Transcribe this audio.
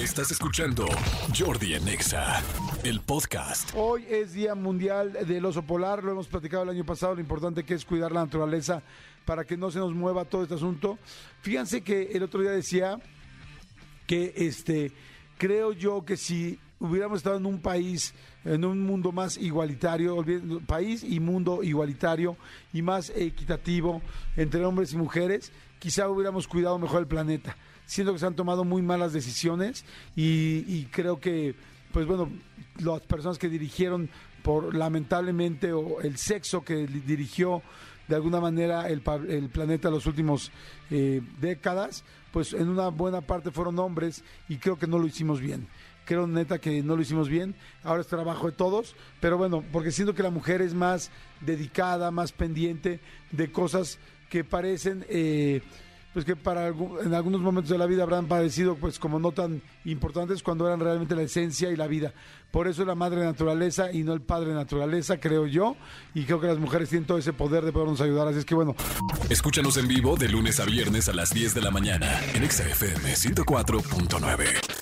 Estás escuchando Jordi Anexa, el podcast. Hoy es Día Mundial del Oso Polar, lo hemos platicado el año pasado, lo importante que es cuidar la naturaleza para que no se nos mueva todo este asunto. Fíjense que el otro día decía que este creo yo que si hubiéramos estado en un país, en un mundo más igualitario, país y mundo igualitario y más equitativo entre hombres y mujeres, quizá hubiéramos cuidado mejor el planeta. Siento que se han tomado muy malas decisiones y, creo que, pues bueno, las personas que dirigieron por lamentablemente o el sexo que dirigió de alguna manera el, el planeta los últimos eh, décadas, pues en una buena parte fueron hombres y creo que no lo hicimos bien. Creo neta que no lo hicimos bien. Ahora es trabajo de todos, pero bueno, porque siento que la mujer es más dedicada, más pendiente de cosas que parecen, eh, pues que para en algunos momentos de la vida habrán parecido pues como no tan importantes cuando eran realmente la esencia y la vida. Por eso es la madre naturaleza y no el padre naturaleza, creo yo, y creo que las mujeres tienen todo ese poder de podernos ayudar. Así es que bueno, Escúchanos en vivo de lunes a viernes a las 10 de la mañana en Exa FM 104.9.